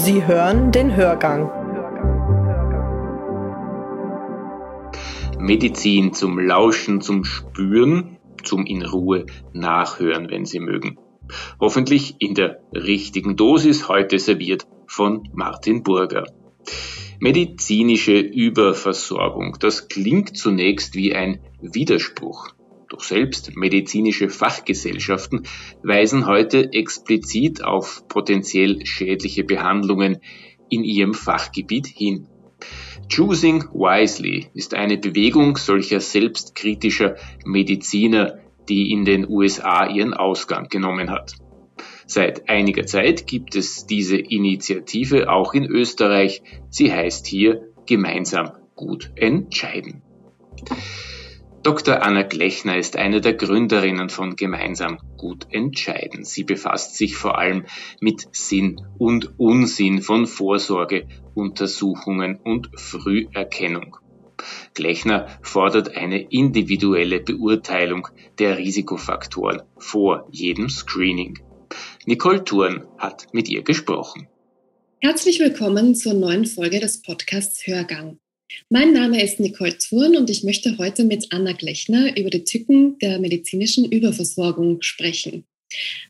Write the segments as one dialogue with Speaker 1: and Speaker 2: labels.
Speaker 1: Sie hören den Hörgang.
Speaker 2: Medizin zum Lauschen, zum Spüren, zum in Ruhe nachhören, wenn Sie mögen. Hoffentlich in der richtigen Dosis heute serviert von Martin Burger. Medizinische Überversorgung, das klingt zunächst wie ein Widerspruch. Doch selbst medizinische Fachgesellschaften weisen heute explizit auf potenziell schädliche Behandlungen in ihrem Fachgebiet hin. Choosing Wisely ist eine Bewegung solcher selbstkritischer Mediziner, die in den USA ihren Ausgang genommen hat. Seit einiger Zeit gibt es diese Initiative auch in Österreich. Sie heißt hier gemeinsam gut entscheiden. Dr. Anna Glechner ist eine der Gründerinnen von Gemeinsam gut entscheiden. Sie befasst sich vor allem mit Sinn und Unsinn von Vorsorge, Untersuchungen und Früherkennung. Glechner fordert eine individuelle Beurteilung der Risikofaktoren vor jedem Screening. Nicole Thurn hat mit ihr gesprochen.
Speaker 3: Herzlich willkommen zur neuen Folge des Podcasts Hörgang. Mein Name ist Nicole Thurn und ich möchte heute mit Anna Glechner über die Tücken der medizinischen Überversorgung sprechen.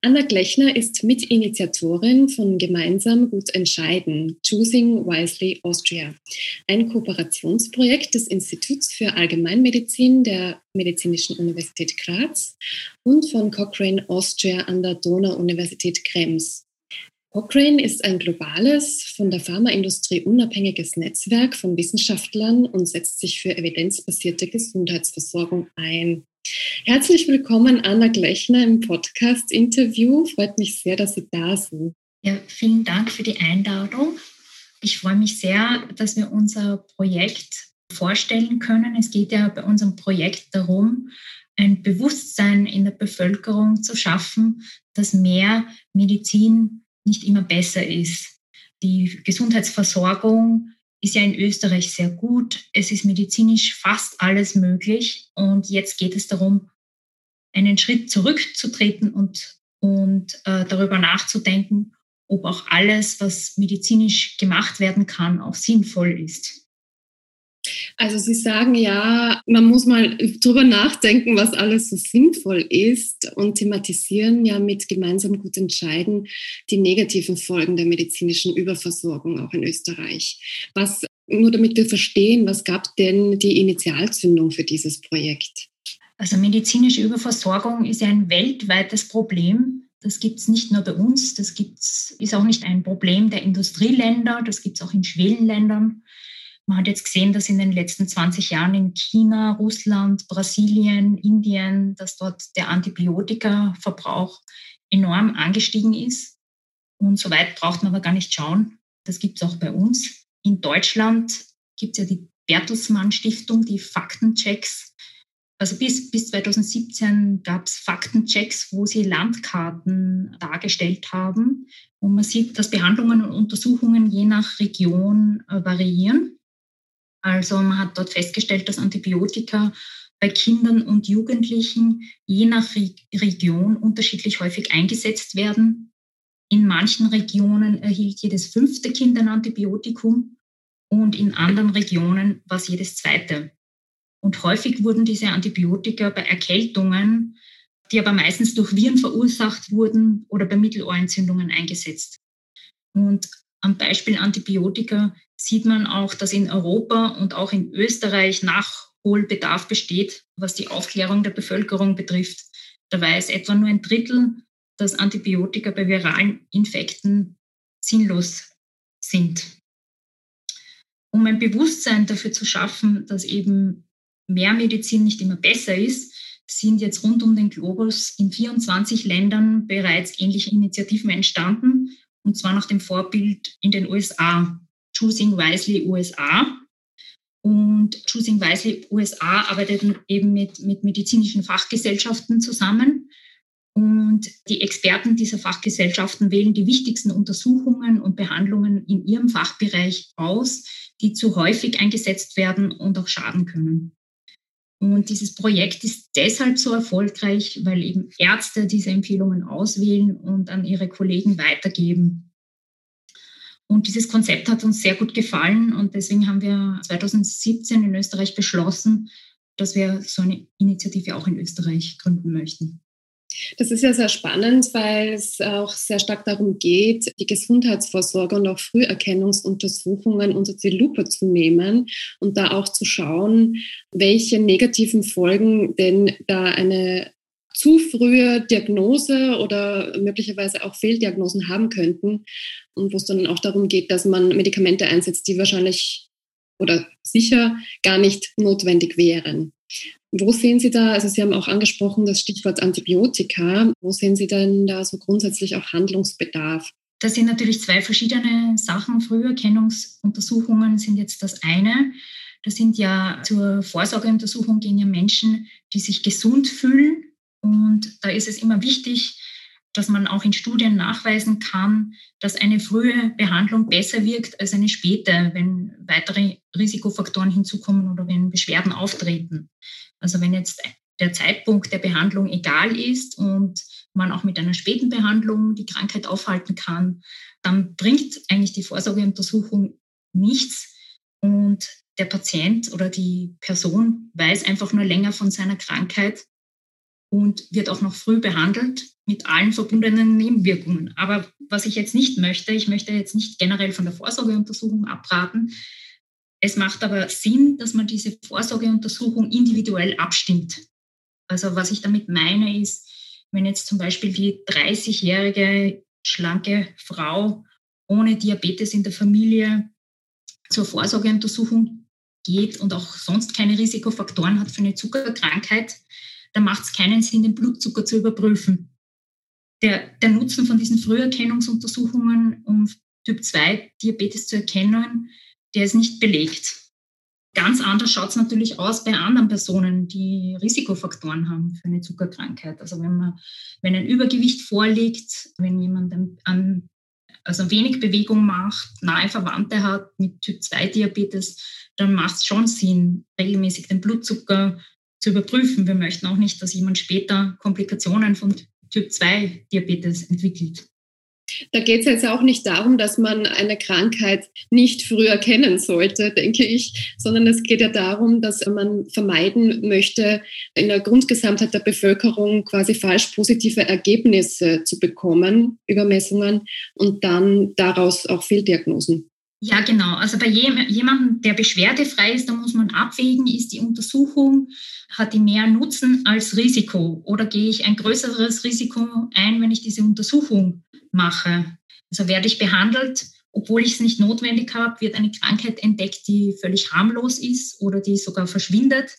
Speaker 3: Anna Glechner ist Mitinitiatorin von Gemeinsam gut entscheiden, Choosing Wisely Austria, ein Kooperationsprojekt des Instituts für Allgemeinmedizin der Medizinischen Universität Graz und von Cochrane Austria an der Donau-Universität Krems. Cochrane ist ein globales, von der Pharmaindustrie unabhängiges Netzwerk von Wissenschaftlern und setzt sich für evidenzbasierte Gesundheitsversorgung ein. Herzlich willkommen, Anna Glechner, im Podcast-Interview. Freut mich sehr, dass Sie da sind.
Speaker 4: Ja, vielen Dank für die Einladung. Ich freue mich sehr, dass wir unser Projekt vorstellen können. Es geht ja bei unserem Projekt darum, ein Bewusstsein in der Bevölkerung zu schaffen, dass mehr Medizin nicht immer besser ist. Die Gesundheitsversorgung ist ja in Österreich sehr gut. Es ist medizinisch fast alles möglich. Und jetzt geht es darum, einen Schritt zurückzutreten und, und äh, darüber nachzudenken, ob auch alles, was medizinisch gemacht werden kann, auch sinnvoll ist.
Speaker 3: Also Sie sagen ja, man muss mal drüber nachdenken, was alles so sinnvoll ist und thematisieren ja mit gemeinsam gut entscheiden die negativen Folgen der medizinischen Überversorgung auch in Österreich. Was, nur damit wir verstehen, was gab denn die Initialzündung für dieses Projekt?
Speaker 4: Also medizinische Überversorgung ist ein weltweites Problem. Das gibt es nicht nur bei uns, das gibt's, ist auch nicht ein Problem der Industrieländer, das gibt es auch in Schwellenländern. Man hat jetzt gesehen, dass in den letzten 20 Jahren in China, Russland, Brasilien, Indien, dass dort der Antibiotikaverbrauch enorm angestiegen ist. Und so weit braucht man aber gar nicht schauen. Das gibt es auch bei uns. In Deutschland gibt es ja die Bertelsmann Stiftung, die Faktenchecks. Also bis, bis 2017 gab es Faktenchecks, wo sie Landkarten dargestellt haben. Und man sieht, dass Behandlungen und Untersuchungen je nach Region äh, variieren. Also man hat dort festgestellt, dass Antibiotika bei Kindern und Jugendlichen je nach Re Region unterschiedlich häufig eingesetzt werden. In manchen Regionen erhielt jedes fünfte Kind ein Antibiotikum und in anderen Regionen war es jedes zweite. Und häufig wurden diese Antibiotika bei Erkältungen, die aber meistens durch Viren verursacht wurden oder bei Mittelohrentzündungen eingesetzt. Und am Beispiel Antibiotika sieht man auch, dass in Europa und auch in Österreich Nachholbedarf besteht, was die Aufklärung der Bevölkerung betrifft. Da weiß etwa nur ein Drittel, dass Antibiotika bei viralen Infekten sinnlos sind. Um ein Bewusstsein dafür zu schaffen, dass eben mehr Medizin nicht immer besser ist, sind jetzt rund um den Globus in 24 Ländern bereits ähnliche Initiativen entstanden, und zwar nach dem Vorbild in den USA. Choosing Wisely USA. Und Choosing Wisely USA arbeitet eben mit, mit medizinischen Fachgesellschaften zusammen. Und die Experten dieser Fachgesellschaften wählen die wichtigsten Untersuchungen und Behandlungen in ihrem Fachbereich aus, die zu häufig eingesetzt werden und auch schaden können. Und dieses Projekt ist deshalb so erfolgreich, weil eben Ärzte diese Empfehlungen auswählen und an ihre Kollegen weitergeben. Und dieses Konzept hat uns sehr gut gefallen und deswegen haben wir 2017 in Österreich beschlossen, dass wir so eine Initiative auch in Österreich gründen möchten.
Speaker 3: Das ist ja sehr spannend, weil es auch sehr stark darum geht, die Gesundheitsvorsorge und auch Früherkennungsuntersuchungen unter die Lupe zu nehmen und da auch zu schauen, welche negativen Folgen denn da eine zu frühe Diagnose oder möglicherweise auch Fehldiagnosen haben könnten und wo es dann auch darum geht, dass man Medikamente einsetzt, die wahrscheinlich oder sicher gar nicht notwendig wären. Wo sehen Sie da, also Sie haben auch angesprochen das Stichwort Antibiotika, wo sehen Sie denn da so grundsätzlich auch Handlungsbedarf?
Speaker 4: Das sind natürlich zwei verschiedene Sachen. Früherkennungsuntersuchungen sind jetzt das eine. Das sind ja zur Vorsorgeuntersuchung gehen ja Menschen, die sich gesund fühlen. Und da ist es immer wichtig, dass man auch in Studien nachweisen kann, dass eine frühe Behandlung besser wirkt als eine späte, wenn weitere Risikofaktoren hinzukommen oder wenn Beschwerden auftreten. Also wenn jetzt der Zeitpunkt der Behandlung egal ist und man auch mit einer späten Behandlung die Krankheit aufhalten kann, dann bringt eigentlich die Vorsorgeuntersuchung nichts und der Patient oder die Person weiß einfach nur länger von seiner Krankheit und wird auch noch früh behandelt mit allen verbundenen Nebenwirkungen. Aber was ich jetzt nicht möchte, ich möchte jetzt nicht generell von der Vorsorgeuntersuchung abraten, es macht aber Sinn, dass man diese Vorsorgeuntersuchung individuell abstimmt. Also was ich damit meine ist, wenn jetzt zum Beispiel die 30-jährige schlanke Frau ohne Diabetes in der Familie zur Vorsorgeuntersuchung geht und auch sonst keine Risikofaktoren hat für eine Zuckerkrankheit, dann macht es keinen Sinn, den Blutzucker zu überprüfen. Der, der Nutzen von diesen Früherkennungsuntersuchungen, um Typ-2-Diabetes zu erkennen, der ist nicht belegt. Ganz anders schaut es natürlich aus bei anderen Personen, die Risikofaktoren haben für eine Zuckerkrankheit. Also wenn man, wenn ein Übergewicht vorliegt, wenn jemand an, also wenig Bewegung macht, nahe Verwandte hat mit Typ-2-Diabetes, dann macht es schon Sinn, regelmäßig den Blutzucker zu überprüfen. Wir möchten auch nicht, dass jemand später Komplikationen von Typ-2-Diabetes entwickelt.
Speaker 3: Da geht es jetzt auch nicht darum, dass man eine Krankheit nicht früher kennen sollte, denke ich, sondern es geht ja darum, dass man vermeiden möchte, in der Grundgesamtheit der Bevölkerung quasi falsch positive Ergebnisse zu bekommen über Messungen und dann daraus auch Fehldiagnosen.
Speaker 4: Ja, genau. Also bei jemandem, der beschwerdefrei ist, da muss man abwägen, ist die Untersuchung, hat die mehr Nutzen als Risiko oder gehe ich ein größeres Risiko ein, wenn ich diese Untersuchung mache. Also werde ich behandelt, obwohl ich es nicht notwendig habe, wird eine Krankheit entdeckt, die völlig harmlos ist oder die sogar verschwindet.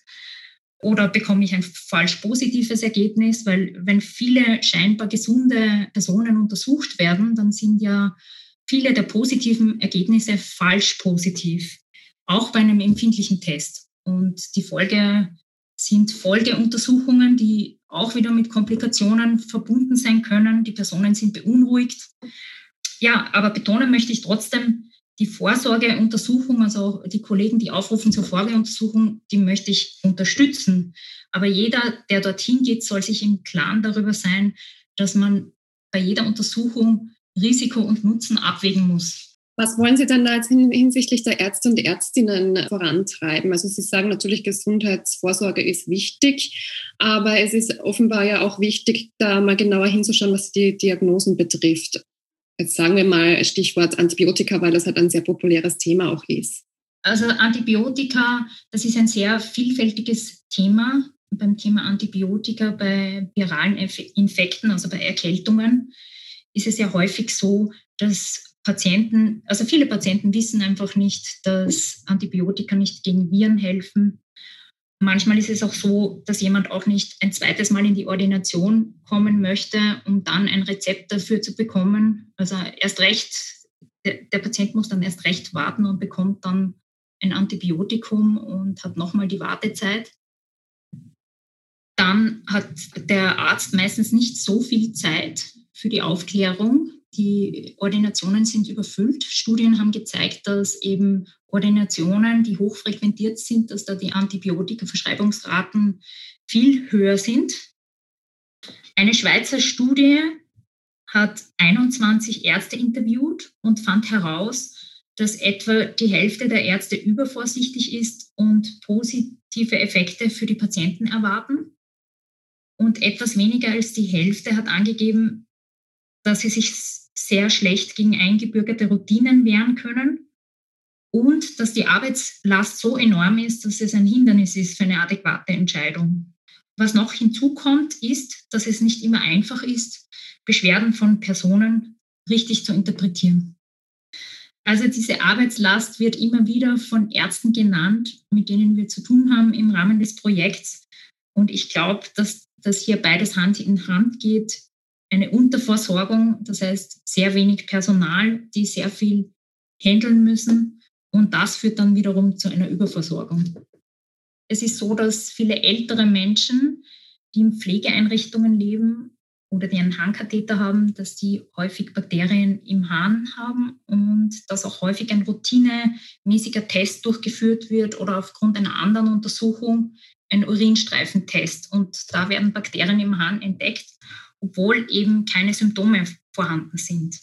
Speaker 4: Oder bekomme ich ein falsch positives Ergebnis, weil wenn viele scheinbar gesunde Personen untersucht werden, dann sind ja viele der positiven Ergebnisse falsch positiv, auch bei einem empfindlichen Test. Und die Folge sind Folgeuntersuchungen, die auch wieder mit Komplikationen verbunden sein können. Die Personen sind beunruhigt. Ja, aber betonen möchte ich trotzdem, die Vorsorgeuntersuchung, also die Kollegen, die aufrufen zur Vorsorgeuntersuchung, die möchte ich unterstützen. Aber jeder, der dorthin geht, soll sich im Klaren darüber sein, dass man bei jeder Untersuchung Risiko und Nutzen abwägen muss.
Speaker 3: Was wollen Sie dann da jetzt hinsichtlich der Ärzte und Ärztinnen vorantreiben? Also Sie sagen natürlich, Gesundheitsvorsorge ist wichtig, aber es ist offenbar ja auch wichtig, da mal genauer hinzuschauen, was die Diagnosen betrifft. Jetzt sagen wir mal Stichwort Antibiotika, weil das halt ein sehr populäres Thema auch ist.
Speaker 4: Also Antibiotika, das ist ein sehr vielfältiges Thema. Beim Thema Antibiotika bei viralen Infekten, also bei Erkältungen, ist es ja häufig so, dass Patienten, also viele Patienten wissen einfach nicht, dass Antibiotika nicht gegen Viren helfen. Manchmal ist es auch so, dass jemand auch nicht ein zweites Mal in die Ordination kommen möchte, um dann ein Rezept dafür zu bekommen. Also erst recht, der, der Patient muss dann erst recht warten und bekommt dann ein Antibiotikum und hat nochmal die Wartezeit. Dann hat der Arzt meistens nicht so viel Zeit für die Aufklärung die Ordinationen sind überfüllt. Studien haben gezeigt, dass eben Ordinationen, die hochfrequentiert sind, dass da die Antibiotika-Verschreibungsraten viel höher sind. Eine Schweizer Studie hat 21 Ärzte interviewt und fand heraus, dass etwa die Hälfte der Ärzte übervorsichtig ist und positive Effekte für die Patienten erwarten. Und etwas weniger als die Hälfte hat angegeben, dass sie sich sehr schlecht gegen eingebürgerte Routinen wehren können und dass die Arbeitslast so enorm ist, dass es ein Hindernis ist für eine adäquate Entscheidung. Was noch hinzukommt, ist, dass es nicht immer einfach ist, Beschwerden von Personen richtig zu interpretieren. Also diese Arbeitslast wird immer wieder von Ärzten genannt, mit denen wir zu tun haben im Rahmen des Projekts. Und ich glaube, dass, dass hier beides Hand in Hand geht. Eine Unterversorgung, das heißt sehr wenig Personal, die sehr viel handeln müssen. Und das führt dann wiederum zu einer Überversorgung. Es ist so, dass viele ältere Menschen, die in Pflegeeinrichtungen leben oder die einen Harnkatheter haben, dass die häufig Bakterien im Hahn haben und dass auch häufig ein routinemäßiger Test durchgeführt wird oder aufgrund einer anderen Untersuchung ein Urinstreifentest. Und da werden Bakterien im Hahn entdeckt, obwohl eben keine Symptome vorhanden sind.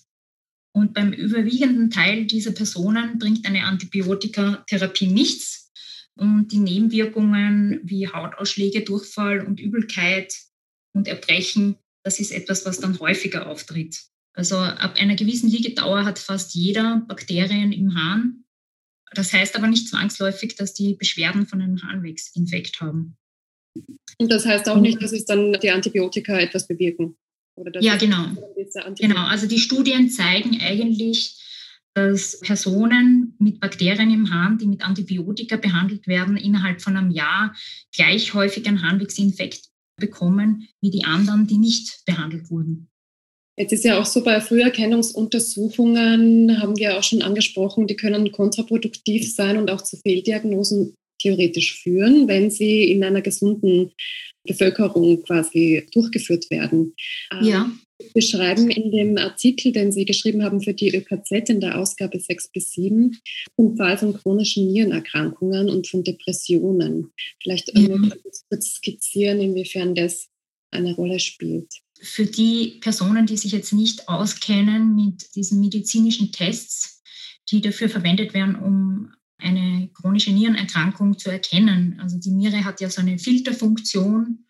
Speaker 4: Und beim überwiegenden Teil dieser Personen bringt eine Antibiotikatherapie nichts, und die Nebenwirkungen wie Hautausschläge, Durchfall und Übelkeit und Erbrechen, das ist etwas, was dann häufiger auftritt. Also ab einer gewissen Liegedauer hat fast jeder Bakterien im Hahn. Das heißt aber nicht zwangsläufig, dass die Beschwerden von einem Harnwegsinfekt haben.
Speaker 3: Und das heißt auch nicht, dass es dann die Antibiotika etwas bewirken?
Speaker 4: ja, genau. Genau, also die Studien zeigen eigentlich, dass Personen mit Bakterien im Hahn, die mit Antibiotika behandelt werden, innerhalb von einem Jahr gleich häufig einen Harnwegsinfekt bekommen wie die anderen, die nicht behandelt wurden.
Speaker 3: Jetzt ist ja auch so bei Früherkennungsuntersuchungen, haben wir auch schon angesprochen, die können kontraproduktiv sein und auch zu Fehldiagnosen theoretisch führen, wenn sie in einer gesunden Bevölkerung quasi durchgeführt werden.
Speaker 4: Ja. Ähm,
Speaker 3: beschreiben in dem Artikel, den Sie geschrieben haben für die ÖKZ in der Ausgabe 6 bis 7, den Fall von chronischen Nierenerkrankungen und von Depressionen. Vielleicht mhm. kurz skizzieren, inwiefern das eine Rolle spielt.
Speaker 4: Für die Personen, die sich jetzt nicht auskennen mit diesen medizinischen Tests, die dafür verwendet werden, um eine chronische Nierenerkrankung zu erkennen. Also die Niere hat ja so eine Filterfunktion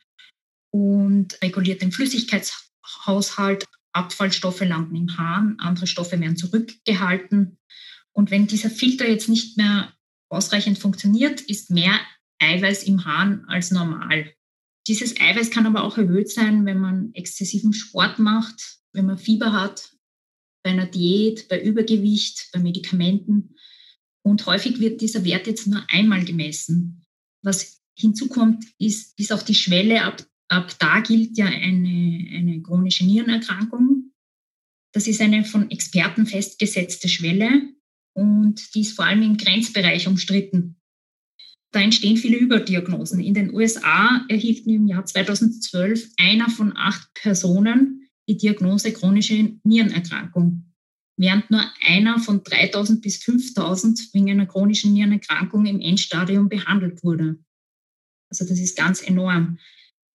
Speaker 4: und reguliert den Flüssigkeits Haushalt. Abfallstoffe landen im Hahn, andere Stoffe werden zurückgehalten. Und wenn dieser Filter jetzt nicht mehr ausreichend funktioniert, ist mehr Eiweiß im Hahn als normal. Dieses Eiweiß kann aber auch erhöht sein, wenn man exzessiven Sport macht, wenn man Fieber hat, bei einer Diät, bei Übergewicht, bei Medikamenten. Und häufig wird dieser Wert jetzt nur einmal gemessen. Was hinzukommt, ist, ist auch die Schwelle, ab Ab da gilt ja eine, eine chronische Nierenerkrankung. Das ist eine von Experten festgesetzte Schwelle und die ist vor allem im Grenzbereich umstritten. Da entstehen viele Überdiagnosen. In den USA erhielten im Jahr 2012 einer von acht Personen die Diagnose chronische Nierenerkrankung, während nur einer von 3000 bis 5000 wegen einer chronischen Nierenerkrankung im Endstadium behandelt wurde. Also das ist ganz enorm.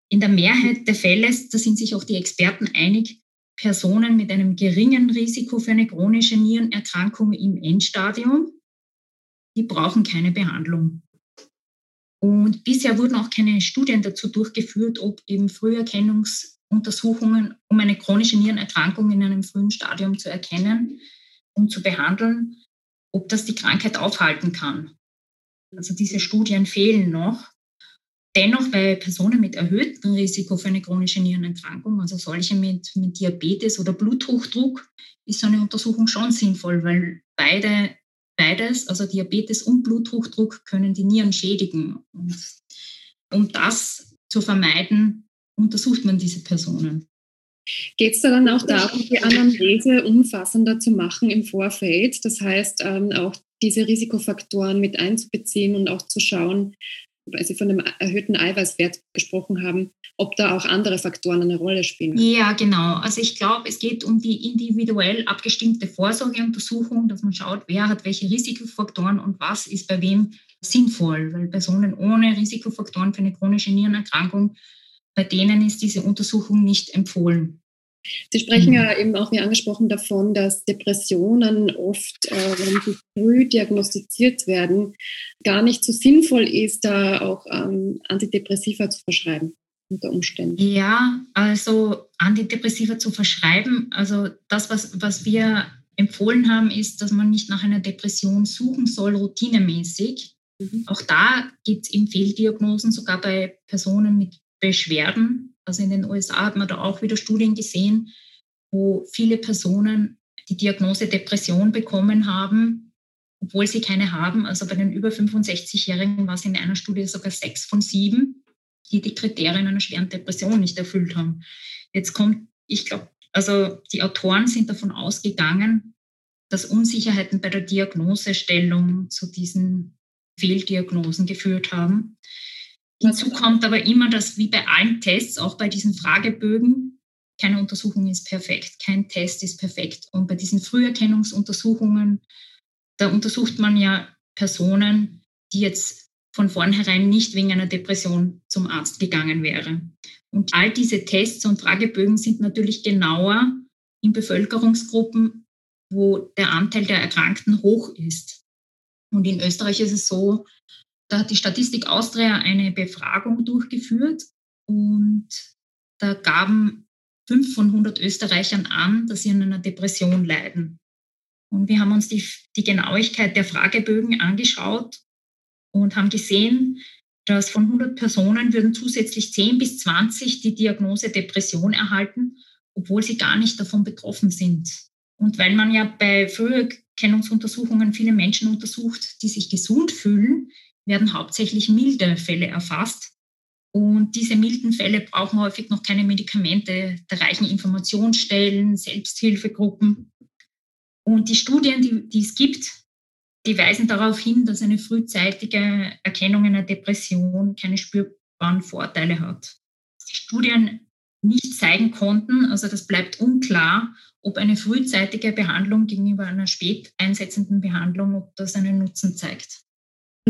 Speaker 4: In der Mehrheit der Fälle, da sind sich auch die Experten einig, Personen mit einem geringen Risiko für eine chronische Nierenerkrankung im Endstadium, die brauchen keine Behandlung. Und bisher wurden auch keine Studien dazu durchgeführt, ob eben Früherkennungsuntersuchungen, um eine chronische Nierenerkrankung in einem frühen Stadium zu erkennen und zu behandeln, ob das die Krankheit aufhalten kann. Also diese Studien fehlen noch. Dennoch bei Personen mit erhöhtem Risiko für eine chronische Nierenerkrankung, also solche mit, mit Diabetes oder Bluthochdruck, ist so eine Untersuchung schon sinnvoll, weil beide, beides, also Diabetes und Bluthochdruck, können die Nieren schädigen. Und um das zu vermeiden, untersucht man diese Personen.
Speaker 3: Geht es da dann auch darum, die Anamnese umfassender zu machen im Vorfeld? Das heißt, ähm, auch diese Risikofaktoren mit einzubeziehen und auch zu schauen, weil Sie von dem erhöhten Eiweißwert gesprochen haben, ob da auch andere Faktoren eine Rolle spielen.
Speaker 4: Ja, genau. Also ich glaube, es geht um die individuell abgestimmte Vorsorgeuntersuchung, dass man schaut, wer hat welche Risikofaktoren und was ist bei wem sinnvoll, weil Personen ohne Risikofaktoren für eine chronische Nierenerkrankung, bei denen ist diese Untersuchung nicht empfohlen.
Speaker 3: Sie sprechen mhm. ja eben auch, wie angesprochen, davon, dass Depressionen oft, äh, wenn sie früh diagnostiziert werden, gar nicht so sinnvoll ist, da auch ähm, Antidepressiva zu verschreiben unter Umständen.
Speaker 4: Ja, also Antidepressiva zu verschreiben, also das, was, was wir empfohlen haben, ist, dass man nicht nach einer Depression suchen soll, routinemäßig. Mhm. Auch da gibt es eben Fehldiagnosen, sogar bei Personen mit Beschwerden, also in den USA hat man da auch wieder Studien gesehen, wo viele Personen die Diagnose Depression bekommen haben, obwohl sie keine haben. Also bei den über 65-Jährigen war es in einer Studie sogar sechs von sieben, die die Kriterien einer schweren Depression nicht erfüllt haben. Jetzt kommt, ich glaube, also die Autoren sind davon ausgegangen, dass Unsicherheiten bei der Diagnosestellung zu diesen Fehldiagnosen geführt haben. Hinzu kommt aber immer, dass wie bei allen Tests, auch bei diesen Fragebögen, keine Untersuchung ist perfekt, kein Test ist perfekt. Und bei diesen Früherkennungsuntersuchungen, da untersucht man ja Personen, die jetzt von vornherein nicht wegen einer Depression zum Arzt gegangen wäre. Und all diese Tests und Fragebögen sind natürlich genauer in Bevölkerungsgruppen, wo der Anteil der Erkrankten hoch ist. Und in Österreich ist es so, da hat die Statistik Austria eine Befragung durchgeführt und da gaben fünf von 100 Österreichern an, dass sie an einer Depression leiden. Und wir haben uns die, die Genauigkeit der Fragebögen angeschaut und haben gesehen, dass von 100 Personen würden zusätzlich 10 bis 20 die Diagnose Depression erhalten, obwohl sie gar nicht davon betroffen sind. Und weil man ja bei Früherkennungsuntersuchungen viele Menschen untersucht, die sich gesund fühlen, werden hauptsächlich milde Fälle erfasst. Und diese milden Fälle brauchen häufig noch keine Medikamente. Da reichen Informationsstellen, Selbsthilfegruppen. Und die Studien, die, die es gibt, die weisen darauf hin, dass eine frühzeitige Erkennung einer Depression keine spürbaren Vorteile hat. Die Studien nicht zeigen konnten, also das bleibt unklar, ob eine frühzeitige Behandlung gegenüber einer spät einsetzenden Behandlung, ob das einen Nutzen zeigt.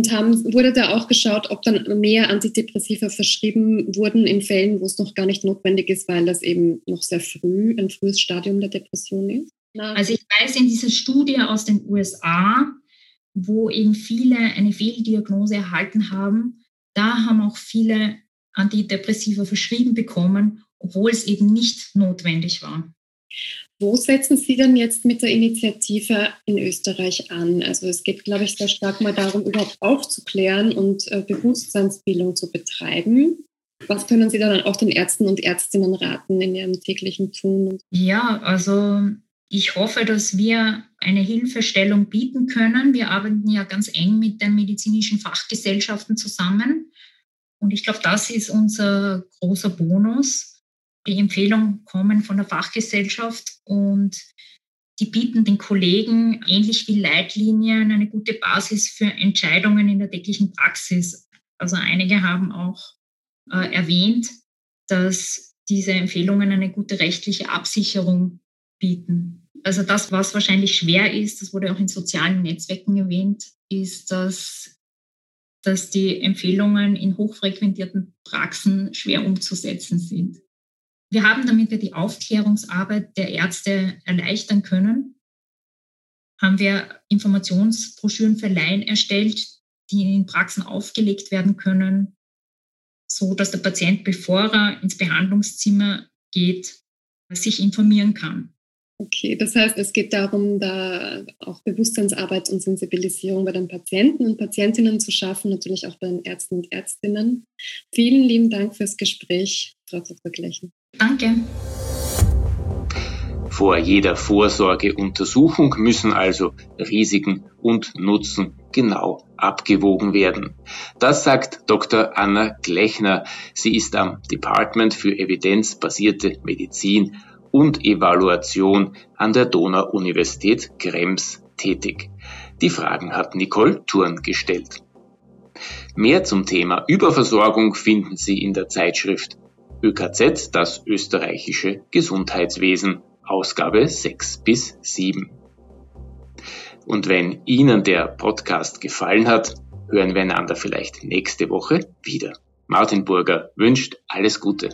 Speaker 3: Und haben, wurde da auch geschaut, ob dann mehr Antidepressiva verschrieben wurden in Fällen, wo es noch gar nicht notwendig ist, weil das eben noch sehr früh, ein frühes Stadium der Depression ist?
Speaker 4: Also ich weiß in dieser Studie aus den USA, wo eben viele eine Fehldiagnose erhalten haben, da haben auch viele Antidepressiva verschrieben bekommen, obwohl es eben nicht notwendig war.
Speaker 3: Wo setzen Sie denn jetzt mit der Initiative in Österreich an? Also es geht, glaube ich, sehr stark mal darum, überhaupt aufzuklären und äh, Bewusstseinsbildung zu betreiben. Was können Sie dann auch den Ärzten und Ärztinnen raten in ihrem täglichen Tun?
Speaker 4: Ja, also ich hoffe, dass wir eine Hilfestellung bieten können. Wir arbeiten ja ganz eng mit den medizinischen Fachgesellschaften zusammen. Und ich glaube, das ist unser großer Bonus die Empfehlungen kommen von der Fachgesellschaft und die bieten den Kollegen ähnlich wie Leitlinien eine gute Basis für Entscheidungen in der täglichen Praxis. Also einige haben auch äh, erwähnt, dass diese Empfehlungen eine gute rechtliche Absicherung bieten. Also das, was wahrscheinlich schwer ist, das wurde auch in sozialen Netzwerken erwähnt, ist, dass, dass die Empfehlungen in hochfrequentierten Praxen schwer umzusetzen sind. Wir haben, damit wir die Aufklärungsarbeit der Ärzte erleichtern können, haben wir Informationsbroschüren für Laien erstellt, die in Praxen aufgelegt werden können, so dass der Patient, bevor er ins Behandlungszimmer geht, sich informieren kann.
Speaker 3: Okay, das heißt, es geht darum, da auch Bewusstseinsarbeit und Sensibilisierung bei den Patienten und Patientinnen zu schaffen, natürlich auch bei den Ärzten und Ärztinnen. Vielen lieben Dank fürs Gespräch, Frau Dr. Gleichen.
Speaker 4: Danke.
Speaker 2: Vor jeder Vorsorgeuntersuchung müssen also Risiken und Nutzen genau abgewogen werden. Das sagt Dr. Anna Glechner. Sie ist am Department für evidenzbasierte Medizin und Evaluation an der Donau-Universität Krems tätig. Die Fragen hat Nicole Thurn gestellt. Mehr zum Thema Überversorgung finden Sie in der Zeitschrift ÖKZ, das österreichische Gesundheitswesen, Ausgabe 6 bis 7. Und wenn Ihnen der Podcast gefallen hat, hören wir einander vielleicht nächste Woche wieder. Martin Burger wünscht alles Gute.